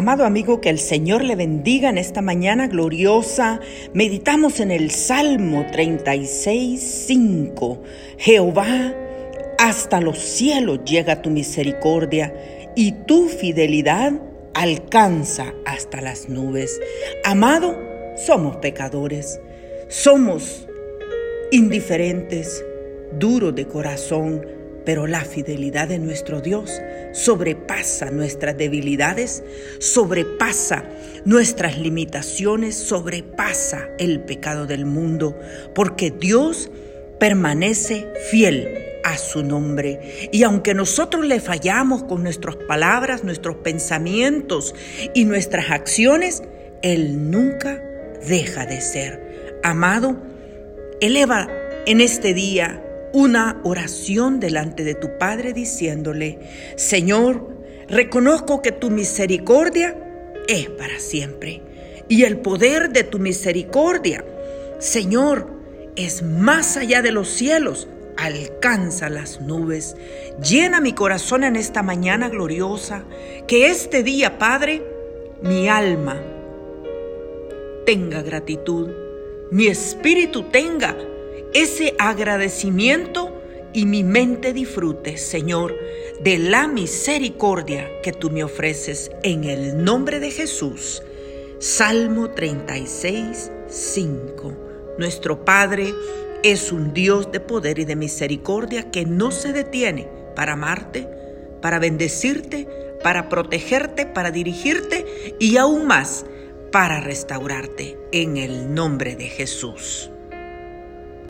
Amado amigo, que el Señor le bendiga en esta mañana gloriosa. Meditamos en el Salmo 36, 5. Jehová, hasta los cielos llega tu misericordia y tu fidelidad alcanza hasta las nubes. Amado, somos pecadores, somos indiferentes, duros de corazón, pero la fidelidad de nuestro Dios sobrepasa nuestras debilidades, sobrepasa nuestras limitaciones, sobrepasa el pecado del mundo, porque Dios permanece fiel a su nombre. Y aunque nosotros le fallamos con nuestras palabras, nuestros pensamientos y nuestras acciones, Él nunca deja de ser. Amado, eleva en este día una oración delante de tu Padre diciéndole, Señor, reconozco que tu misericordia es para siempre y el poder de tu misericordia, Señor, es más allá de los cielos, alcanza las nubes. Llena mi corazón en esta mañana gloriosa, que este día, Padre, mi alma tenga gratitud, mi espíritu tenga ese agradecimiento y mi mente disfrute, Señor, de la misericordia que tú me ofreces en el nombre de Jesús. Salmo 36, 5. Nuestro Padre es un Dios de poder y de misericordia que no se detiene para amarte, para bendecirte, para protegerte, para dirigirte y aún más para restaurarte en el nombre de Jesús.